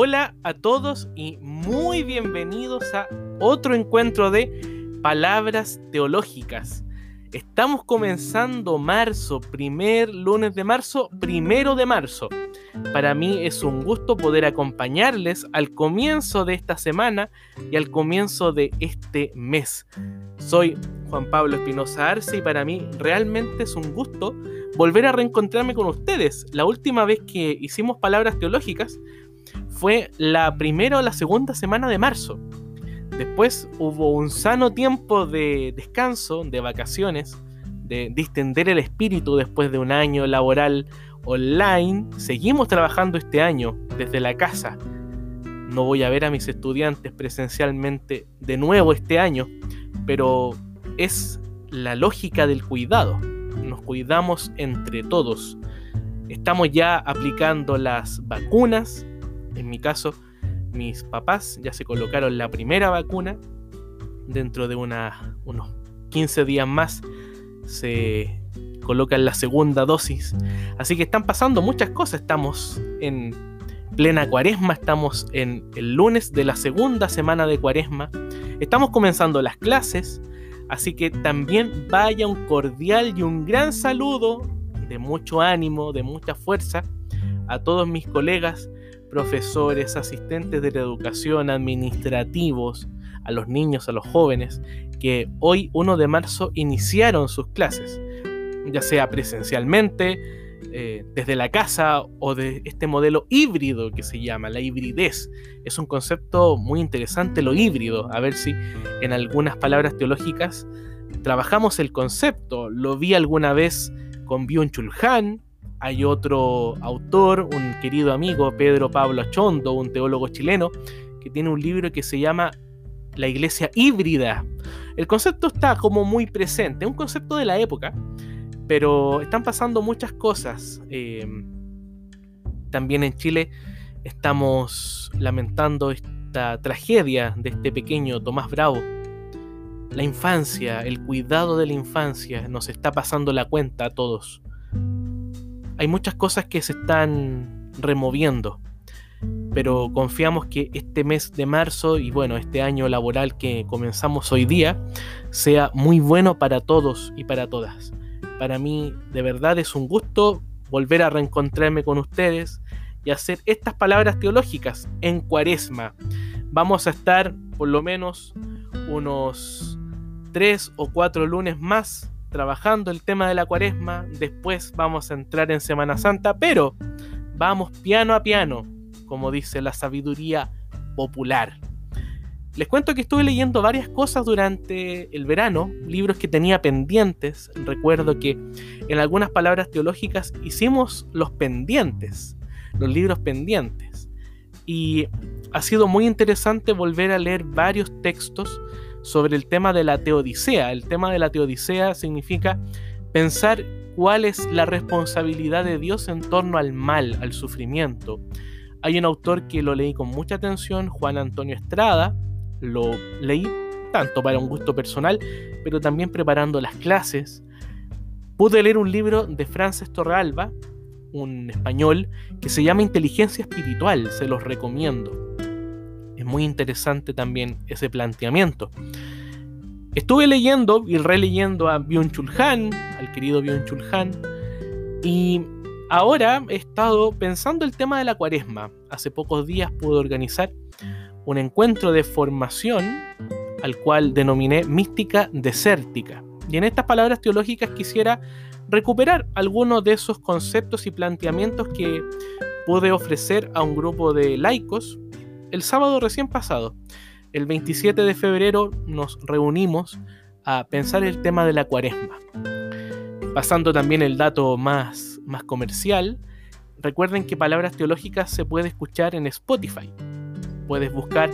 Hola a todos y muy bienvenidos a otro encuentro de palabras teológicas. Estamos comenzando marzo, primer lunes de marzo, primero de marzo. Para mí es un gusto poder acompañarles al comienzo de esta semana y al comienzo de este mes. Soy Juan Pablo Espinosa Arce y para mí realmente es un gusto volver a reencontrarme con ustedes. La última vez que hicimos palabras teológicas fue la primera o la segunda semana de marzo. Después hubo un sano tiempo de descanso, de vacaciones, de distender el espíritu después de un año laboral online. Seguimos trabajando este año desde la casa. No voy a ver a mis estudiantes presencialmente de nuevo este año, pero es la lógica del cuidado. Nos cuidamos entre todos. Estamos ya aplicando las vacunas, en mi caso, mis papás ya se colocaron la primera vacuna. Dentro de unos 15 días más se colocan la segunda dosis. Así que están pasando muchas cosas. Estamos en plena cuaresma, estamos en el lunes de la segunda semana de cuaresma. Estamos comenzando las clases. Así que también vaya un cordial y un gran saludo de mucho ánimo, de mucha fuerza a todos mis colegas profesores, asistentes de la educación, administrativos, a los niños, a los jóvenes, que hoy 1 de marzo iniciaron sus clases, ya sea presencialmente, eh, desde la casa o de este modelo híbrido que se llama, la hibridez. Es un concepto muy interesante lo híbrido, a ver si en algunas palabras teológicas trabajamos el concepto. Lo vi alguna vez con Byung-Chul Han, hay otro autor, un querido amigo, Pedro Pablo Achondo, un teólogo chileno, que tiene un libro que se llama La Iglesia Híbrida. El concepto está como muy presente, es un concepto de la época, pero están pasando muchas cosas. Em, también en Chile estamos lamentando esta tragedia de este pequeño Tomás Bravo. La infancia, el cuidado de la infancia, nos está pasando la cuenta a todos hay muchas cosas que se están removiendo, pero confiamos que este mes de marzo y bueno, este año laboral que comenzamos hoy día sea muy bueno para todos y para todas. Para mí de verdad es un gusto volver a reencontrarme con ustedes y hacer estas palabras teológicas en cuaresma. Vamos a estar por lo menos unos tres o cuatro lunes más trabajando el tema de la cuaresma, después vamos a entrar en Semana Santa, pero vamos piano a piano, como dice la sabiduría popular. Les cuento que estuve leyendo varias cosas durante el verano, libros que tenía pendientes. Recuerdo que en algunas palabras teológicas hicimos los pendientes, los libros pendientes. Y ha sido muy interesante volver a leer varios textos sobre el tema de la teodicea. El tema de la teodicea significa pensar cuál es la responsabilidad de Dios en torno al mal, al sufrimiento. Hay un autor que lo leí con mucha atención, Juan Antonio Estrada, lo leí tanto para un gusto personal, pero también preparando las clases. Pude leer un libro de Frances Torralba, un español, que se llama Inteligencia Espiritual, se los recomiendo muy interesante también ese planteamiento. Estuve leyendo y releyendo a Byung-Chul Han, al querido Byung-Chul Han, y ahora he estado pensando el tema de la cuaresma. Hace pocos días pude organizar un encuentro de formación al cual denominé mística desértica. Y en estas palabras teológicas quisiera recuperar algunos de esos conceptos y planteamientos que pude ofrecer a un grupo de laicos el sábado recién pasado, el 27 de febrero, nos reunimos a pensar el tema de la cuaresma. Pasando también el dato más, más comercial, recuerden que Palabras Teológicas se puede escuchar en Spotify. Puedes buscar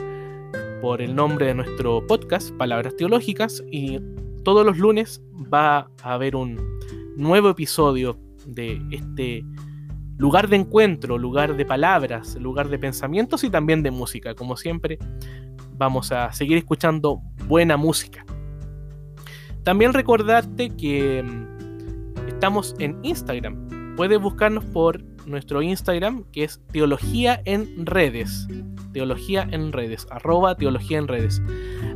por el nombre de nuestro podcast, Palabras Teológicas, y todos los lunes va a haber un nuevo episodio de este lugar de encuentro, lugar de palabras, lugar de pensamientos y también de música. Como siempre, vamos a seguir escuchando buena música. También recordarte que mm, estamos en Instagram. Puedes buscarnos por nuestro Instagram, que es Teología en Redes. Teología en Redes, arroba Teología en Redes.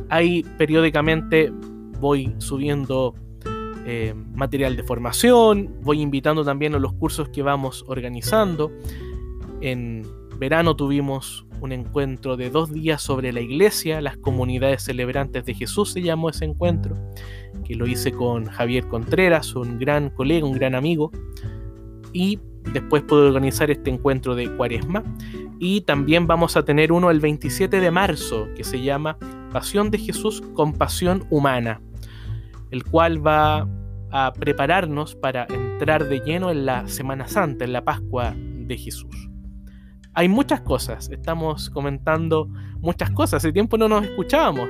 Ahí periódicamente voy subiendo eh, material de formación, voy invitando también a los cursos que vamos organizando. En verano tuvimos un encuentro de dos días sobre la iglesia, las comunidades celebrantes de Jesús se llamó ese encuentro, que lo hice con Javier Contreras, un gran colega, un gran amigo, y después pude organizar este encuentro de cuaresma. Y también vamos a tener uno el 27 de marzo, que se llama Pasión de Jesús con Pasión Humana, el cual va a prepararnos para entrar de lleno en la Semana Santa, en la Pascua de Jesús. Hay muchas cosas, estamos comentando muchas cosas, hace tiempo no nos escuchábamos,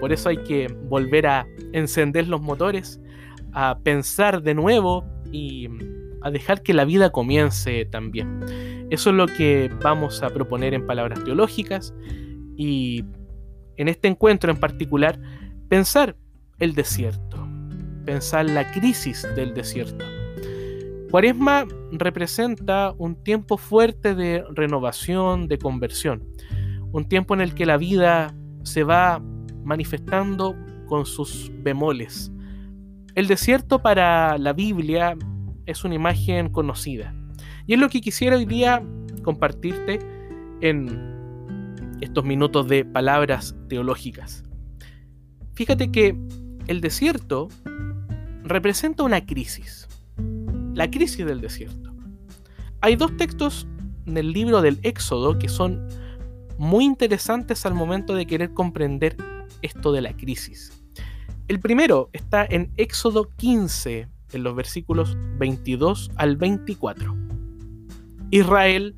por eso hay que volver a encender los motores, a pensar de nuevo y a dejar que la vida comience también. Eso es lo que vamos a proponer en palabras teológicas y en este encuentro en particular, pensar el desierto, pensar la crisis del desierto Cuaresma representa un tiempo fuerte de renovación, de conversión, un tiempo en el que la vida se va manifestando con sus bemoles. El desierto para la Biblia es una imagen conocida y es lo que quisiera hoy día compartirte en estos minutos de palabras teológicas. Fíjate que el desierto representa una crisis la crisis del desierto. Hay dos textos en el libro del Éxodo que son muy interesantes al momento de querer comprender esto de la crisis. El primero está en Éxodo 15, en los versículos 22 al 24. Israel,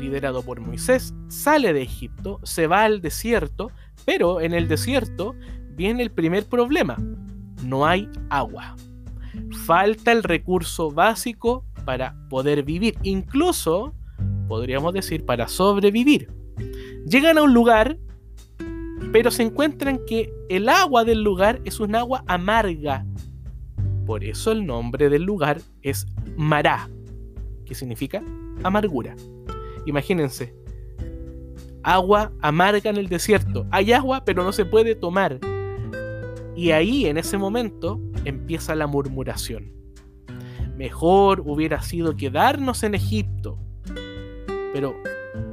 liderado por Moisés, sale de Egipto, se va al desierto, pero en el desierto viene el primer problema. No hay agua falta el recurso básico para poder vivir, incluso podríamos decir para sobrevivir. Llegan a un lugar, pero se encuentran que el agua del lugar es un agua amarga. Por eso el nombre del lugar es Mará, que significa amargura. Imagínense, agua amarga en el desierto. Hay agua, pero no se puede tomar. Y ahí, en ese momento, empieza la murmuración. Mejor hubiera sido quedarnos en Egipto. Pero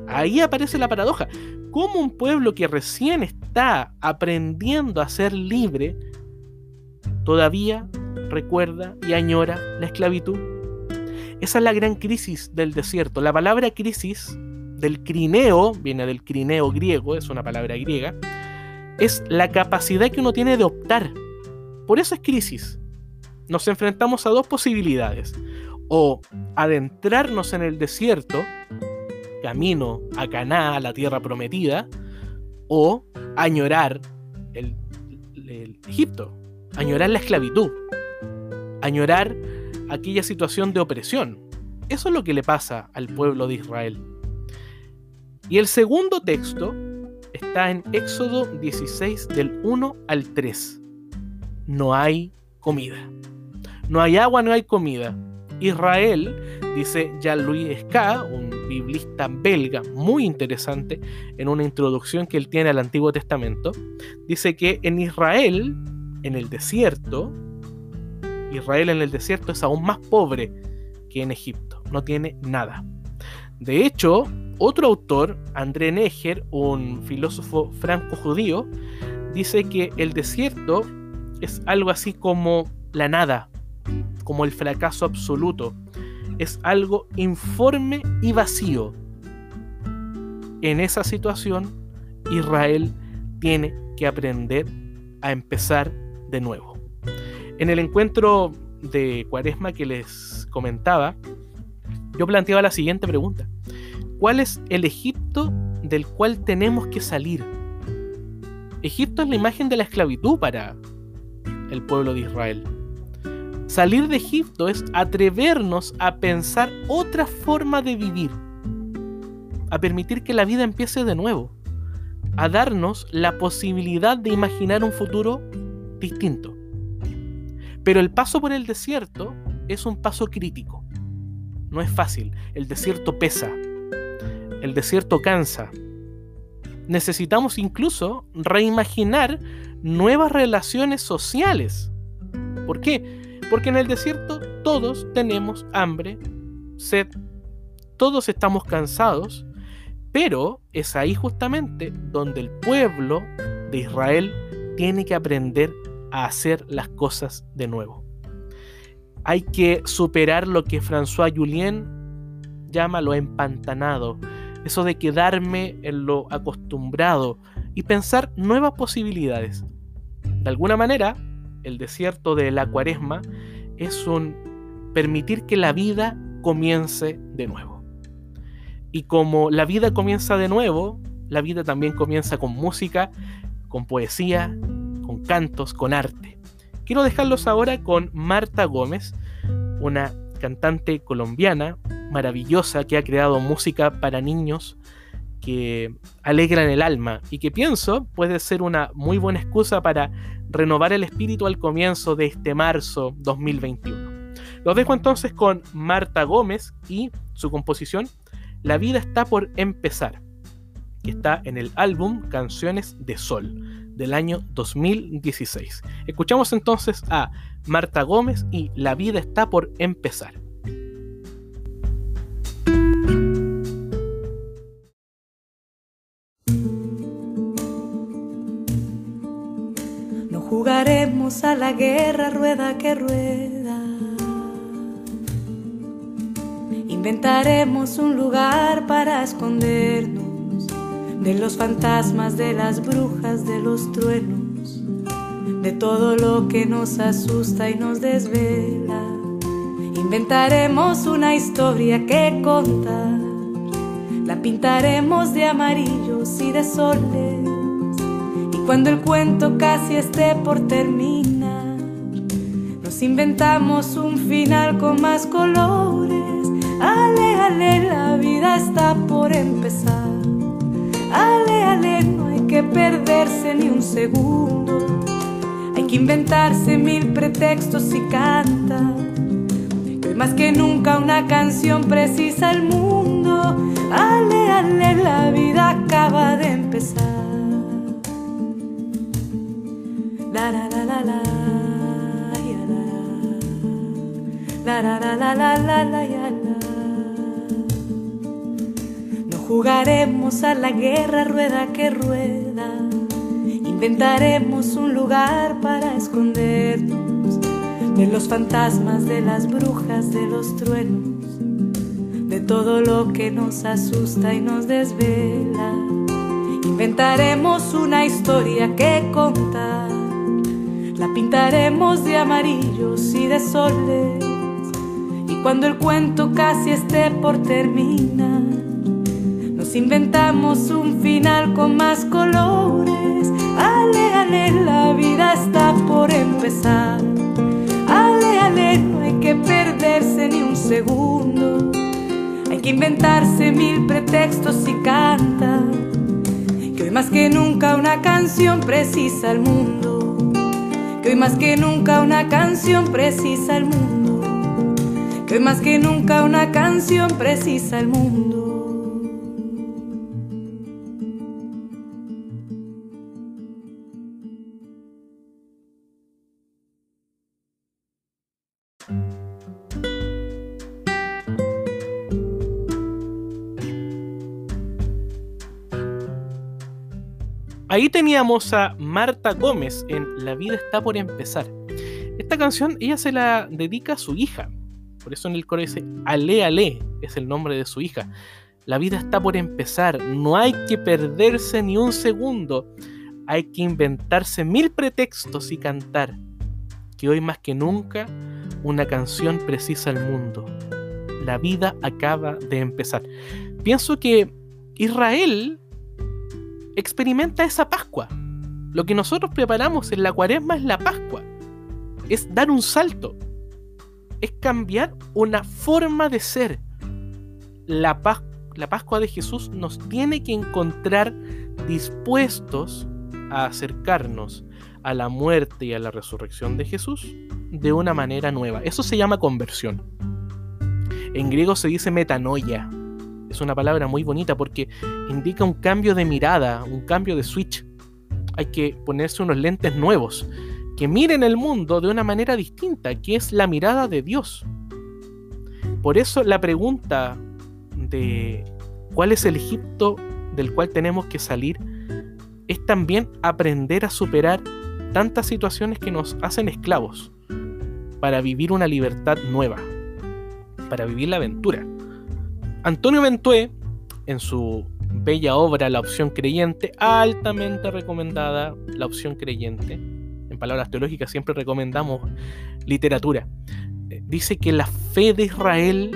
ahí aparece la paradoja. ¿Cómo un pueblo que recién está aprendiendo a ser libre todavía recuerda y añora la esclavitud? Esa es la gran crisis del desierto. La palabra crisis del crineo, viene del crineo griego, es una palabra griega, es la capacidad que uno tiene de optar por eso es crisis. Nos enfrentamos a dos posibilidades. O adentrarnos en el desierto, camino a Caná, la tierra prometida, o añorar el Egipto, añorar la esclavitud, añorar aquella situación de opresión. Eso es lo que le pasa al pueblo de Israel. Y el segundo texto está en Éxodo 16 del 1 al 3 no hay comida. No hay agua, no hay comida. Israel, dice Jean-Louis Ska, un biblista belga muy interesante, en una introducción que él tiene al Antiguo Testamento, dice que en Israel, en el desierto, Israel en el desierto es aún más pobre que en Egipto, no tiene nada. De hecho, otro autor, André Neger, un filósofo franco-judío, dice que el desierto es algo así como la nada, como el fracaso absoluto. Es algo informe y vacío. En esa situación, Israel tiene que aprender a empezar de nuevo. En el encuentro de Cuaresma que les comentaba, yo planteaba la siguiente pregunta. ¿Cuál es el Egipto del cual tenemos que salir? Egipto es la imagen de la esclavitud para, el pueblo de Israel. Salir de Egipto es atrevernos a pensar otra forma de vivir, a permitir que la vida empiece de nuevo, a darnos la posibilidad de imaginar un futuro distinto. Pero el paso por el desierto es un paso crítico. no es fácil, el desierto pesa, el desierto cansa. Necesitamos incluso reimaginar nuevas relaciones sociales. ¿Por qué? Porque en el desierto todos tenemos hambre, sed, todos estamos cansados, pero es ahí justamente donde el pueblo de Israel tiene que aprender a hacer las cosas de nuevo. Hay que superar lo que François Julien llama lo empantanado, eso de quedarme en lo acostumbrado y pensar nuevas posibilidades. De alguna manera, el desierto de la cuaresma es un permitir que la vida comience de nuevo. Y como la vida comienza de nuevo, la vida también comienza con música, con poesía, con cantos, con arte. Quiero dejarlos ahora con Marta Gómez, una cantante colombiana maravillosa que ha creado música para niños que alegran el alma y que pienso puede ser una muy buena excusa para renovar el espíritu al comienzo de este marzo 2021. Los dejo entonces con Marta Gómez y su composición La vida está por empezar, que está en el álbum Canciones de Sol del año 2016. Escuchamos entonces a Marta Gómez y La vida está por empezar. No jugaremos a la guerra rueda que rueda. Inventaremos un lugar para escondernos de los fantasmas, de las brujas, de los truenos, de todo lo que nos asusta y nos desvela. Inventaremos una historia que contar, la pintaremos de amarillos y de soles, y cuando el cuento casi esté por terminar, nos inventamos un final con más colores. Ale, ale, la vida está por empezar. Ale, ale, no hay que perderse ni un segundo. Hay que inventarse mil pretextos y canta. Más que nunca una canción precisa el mundo. Ale, ale, la vida acaba de empezar. La la la la la. La la la la la la la la. Jugaremos a la guerra rueda que rueda. Inventaremos un lugar para escondernos de los fantasmas, de las brujas, de los truenos, de todo lo que nos asusta y nos desvela. Inventaremos una historia que contar. La pintaremos de amarillos y de soles. Y cuando el cuento casi esté por terminar, inventamos un final con más colores. Ale, ale, la vida está por empezar. No hay que perderse ni un segundo. Hay que inventarse mil pretextos y canta. Que hoy más que nunca una canción precisa el mundo. Que hoy más que nunca una canción precisa el mundo. Que hoy más que nunca una canción precisa el mundo. Ahí teníamos a Marta Gómez en La vida está por empezar. Esta canción ella se la dedica a su hija. Por eso en el coro dice Ale Ale, es el nombre de su hija. La vida está por empezar, no hay que perderse ni un segundo. Hay que inventarse mil pretextos y cantar. Que hoy más que nunca una canción precisa al mundo. La vida acaba de empezar. Pienso que Israel experimenta esa Pascua. Lo que nosotros preparamos en la cuaresma es la Pascua. Es dar un salto. Es cambiar una forma de ser. La, Pascua de Jesús nos tiene que encontrar dispuestos a acercarnos a la muerte y a la resurrección de Jesús de una manera nueva. Eso se llama conversión. En griego se dice metanoia. Es una palabra muy bonita porque indica un cambio de mirada, un cambio de switch. Hay que ponerse unos lentes nuevos que miren el mundo de una manera distinta, que es la mirada de Dios. Por eso la pregunta de cuál es el Egipto del cual tenemos que salir es también aprender a superar tantas situaciones que nos hacen esclavos para vivir una libertad nueva, para vivir la aventura. Antonio Ventué, en su bella obra La opción creyente, altamente recomendada La opción creyente, en palabras teológicas siempre recomendamos literatura, eh, dice que la fe de Israel,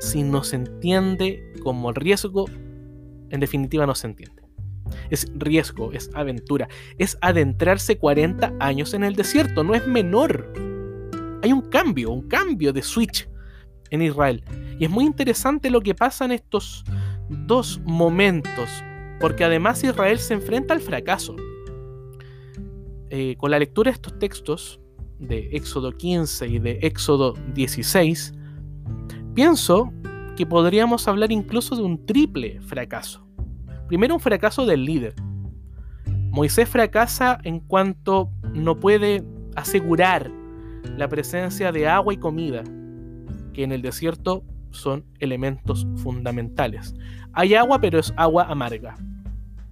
si no se entiende como riesgo, en definitiva no se entiende. Es riesgo, es aventura, es adentrarse 40 años en el desierto, no es menor. Hay un cambio, un cambio de switch en Israel. Y es muy interesante lo que pasa en estos dos momentos, porque además Israel se enfrenta al fracaso. Eh, con la lectura de estos textos, de Éxodo 15 y de Éxodo 16, pienso que podríamos hablar incluso de un triple fracaso. Primero un fracaso del líder. Moisés fracasa en cuanto no puede asegurar la presencia de agua y comida, que en el desierto son elementos fundamentales. Hay agua, pero es agua amarga.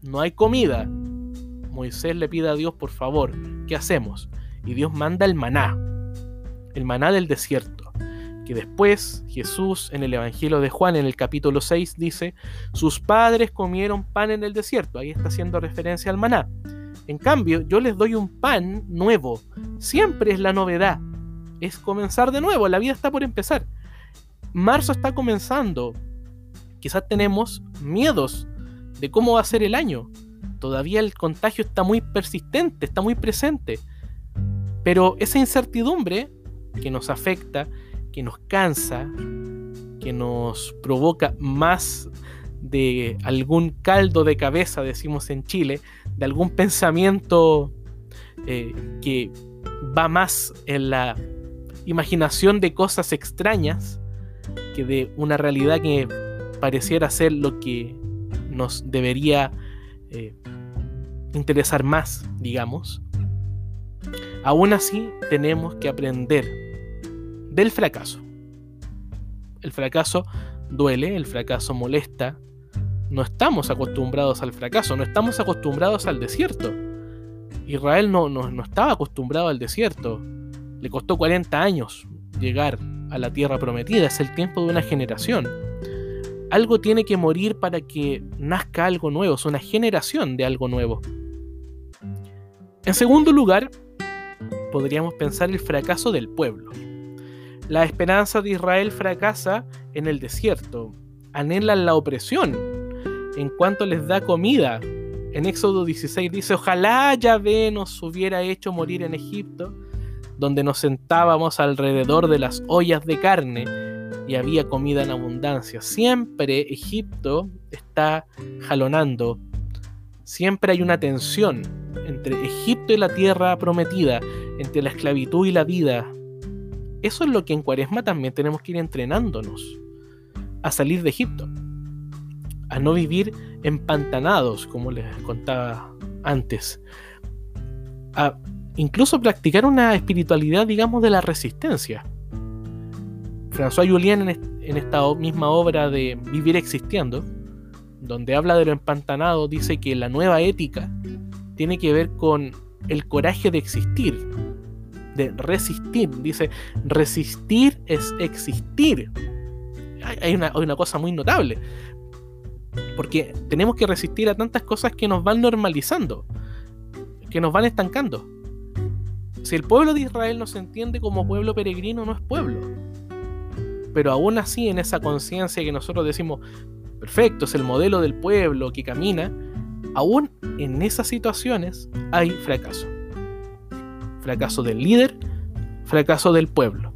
No hay comida. Moisés le pide a Dios, por favor, ¿qué hacemos? Y Dios manda el maná, el maná del desierto, que después Jesús en el Evangelio de Juan en el capítulo 6 dice, sus padres comieron pan en el desierto, ahí está haciendo referencia al maná. En cambio, yo les doy un pan nuevo, siempre es la novedad, es comenzar de nuevo, la vida está por empezar. Marzo está comenzando, quizás tenemos miedos de cómo va a ser el año, todavía el contagio está muy persistente, está muy presente. Pero esa incertidumbre que nos afecta, que nos cansa, que nos provoca más de algún caldo de cabeza, decimos en Chile, de algún pensamiento eh, que va más en la imaginación de cosas extrañas que de una realidad que pareciera ser lo que nos debería eh, interesar más, digamos. Aún así, tenemos que aprender del fracaso. El fracaso duele, el fracaso molesta. No estamos acostumbrados al fracaso, no estamos acostumbrados al desierto. Israel no, no, estaba acostumbrado al desierto. Le costó 40 años llegar a la tierra prometida, es el tiempo de una generación. Algo tiene que morir para que nazca algo nuevo, es una generación de algo nuevo. En segundo lugar, podríamos pensar el fracaso del pueblo. La esperanza de Israel fracasa en el desierto, anhelan la opresión en cuanto les da comida. En Éxodo 16 dice, ojalá Yahvé nos hubiera hecho morir en Egipto, donde nos sentábamos alrededor de las ollas de carne y había comida en abundancia. Siempre Egipto está jalonando, siempre hay una tensión entre Egipto y la tierra prometida, entre la esclavitud y la vida. Eso es lo que en Cuaresma también tenemos que ir entrenándonos a salir de Egipto, a no vivir empantanados, como les contaba antes, a incluso practicar una espiritualidad, digamos, de la resistencia. François Julien en esta misma obra de Vivir existiendo, donde habla de lo empantanado, dice que la nueva ética tiene que ver con el coraje de existir, de resistir. Dice, resistir es existir. Hay una, hay una cosa muy notable. Porque tenemos que resistir a tantas cosas que nos van normalizando, que nos van estancando. Si el pueblo de Israel no se entiende como pueblo peregrino, no es pueblo. Pero aún así, en esa conciencia que nosotros decimos, perfecto, es el modelo del pueblo que camina, aún en esas situaciones hay fracaso. Fracaso del líder, fracaso del pueblo.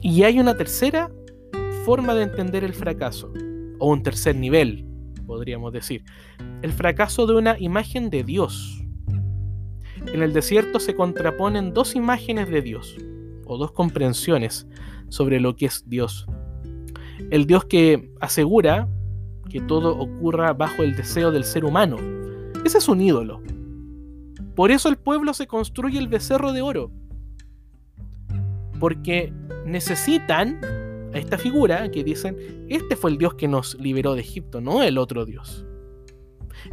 Y hay una tercera forma de entender el fracaso, o un tercer nivel, podríamos decir. El fracaso de una imagen de Dios. En el desierto se contraponen dos imágenes de Dios. o dos comprensiones sobre lo que es Dios. El Dios que asegura que todo ocurra bajo el deseo del ser humano. Ese es un ídolo. Por eso el pueblo se construye el becerro de oro. Porque necesitan a esta figura que dicen, este fue el Dios que nos liberó de Egipto, no el otro Dios.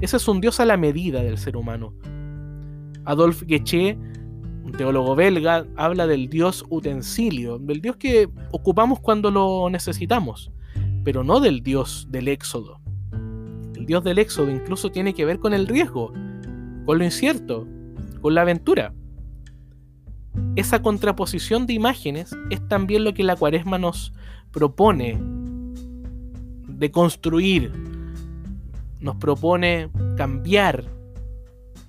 Ese es un Dios a la medida del ser humano. Adolf Gueché, un teólogo belga, habla del Dios utensilio, del Dios que ocupamos cuando lo necesitamos, pero no del Dios del éxodo. El Dios del éxodo incluso tiene que ver con el riesgo, con lo incierto, con la aventura. Esa contraposición de imágenes es también lo que la cuaresma nos propone de construir, nos propone cambiar,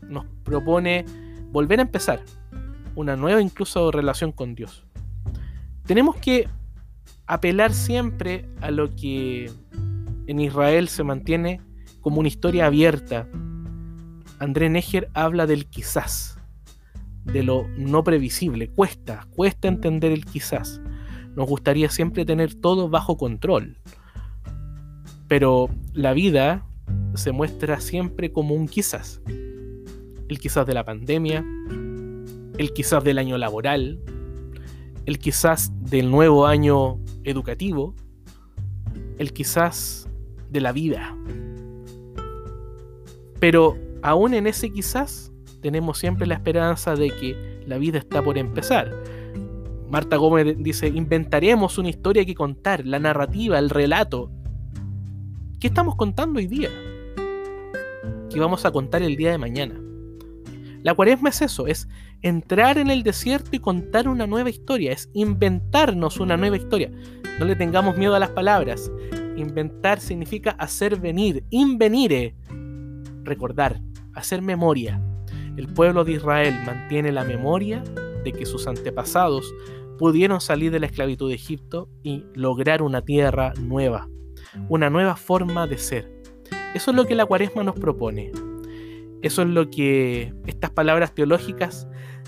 nos propone volver a empezar una nueva incluso relación con Dios. Tenemos que apelar siempre a lo que en Israel se mantiene como una historia abierta. André Neger habla del quizás, de lo no previsible. Cuesta, cuesta entender el quizás. Nos gustaría siempre tener todo bajo control. Pero la vida se muestra siempre como un quizás. El quizás de la pandemia, el quizás del año laboral, el quizás del nuevo año educativo, el quizás de la vida. Pero aún en ese quizás tenemos siempre la esperanza de que la vida está por empezar. Marta Gómez dice, inventaremos una historia que contar, la narrativa, el relato. ¿Qué estamos contando hoy día? ¿Qué vamos a contar el día de mañana? La cuaresma es eso, es entrar en el desierto y contar una nueva historia, es inventarnos una nueva historia. No le tengamos miedo a las palabras. Inventar significa hacer venir, invenire, recordar, hacer memoria. El pueblo de Israel mantiene la memoria de que sus antepasados pudieron salir de la esclavitud de Egipto y lograr una tierra nueva, una nueva forma de ser. Eso es lo que la cuaresma nos propone. Eso es lo que estas palabras teológicas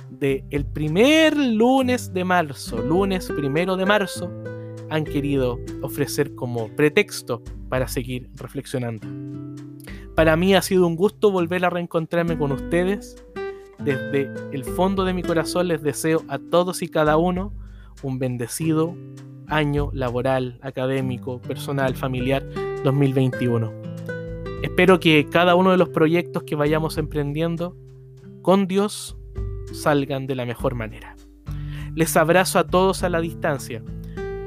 de el primer lunes de marzo, lunes primero de marzo, han querido ofrecer como pretexto para seguir reflexionando. Para mí ha sido un gusto volver a reencontrarme con ustedes. Desde el fondo de mi corazón les deseo a todos y cada uno un bendecido año laboral, académico, personal, familiar 2021. Espero que cada uno de los proyectos que vayamos emprendiendo con Dios salgan de la mejor manera. Les abrazo a todos a la distancia.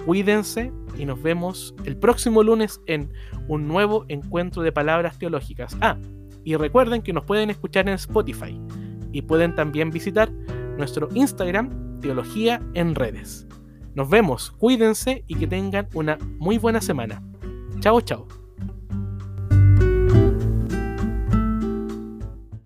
Cuídense y nos vemos el próximo lunes en un nuevo encuentro de palabras teológicas. Ah, y recuerden que nos pueden escuchar en Spotify y pueden también visitar nuestro Instagram, Teología en Redes. Nos vemos, cuídense y que tengan una muy buena semana. Chao, chao.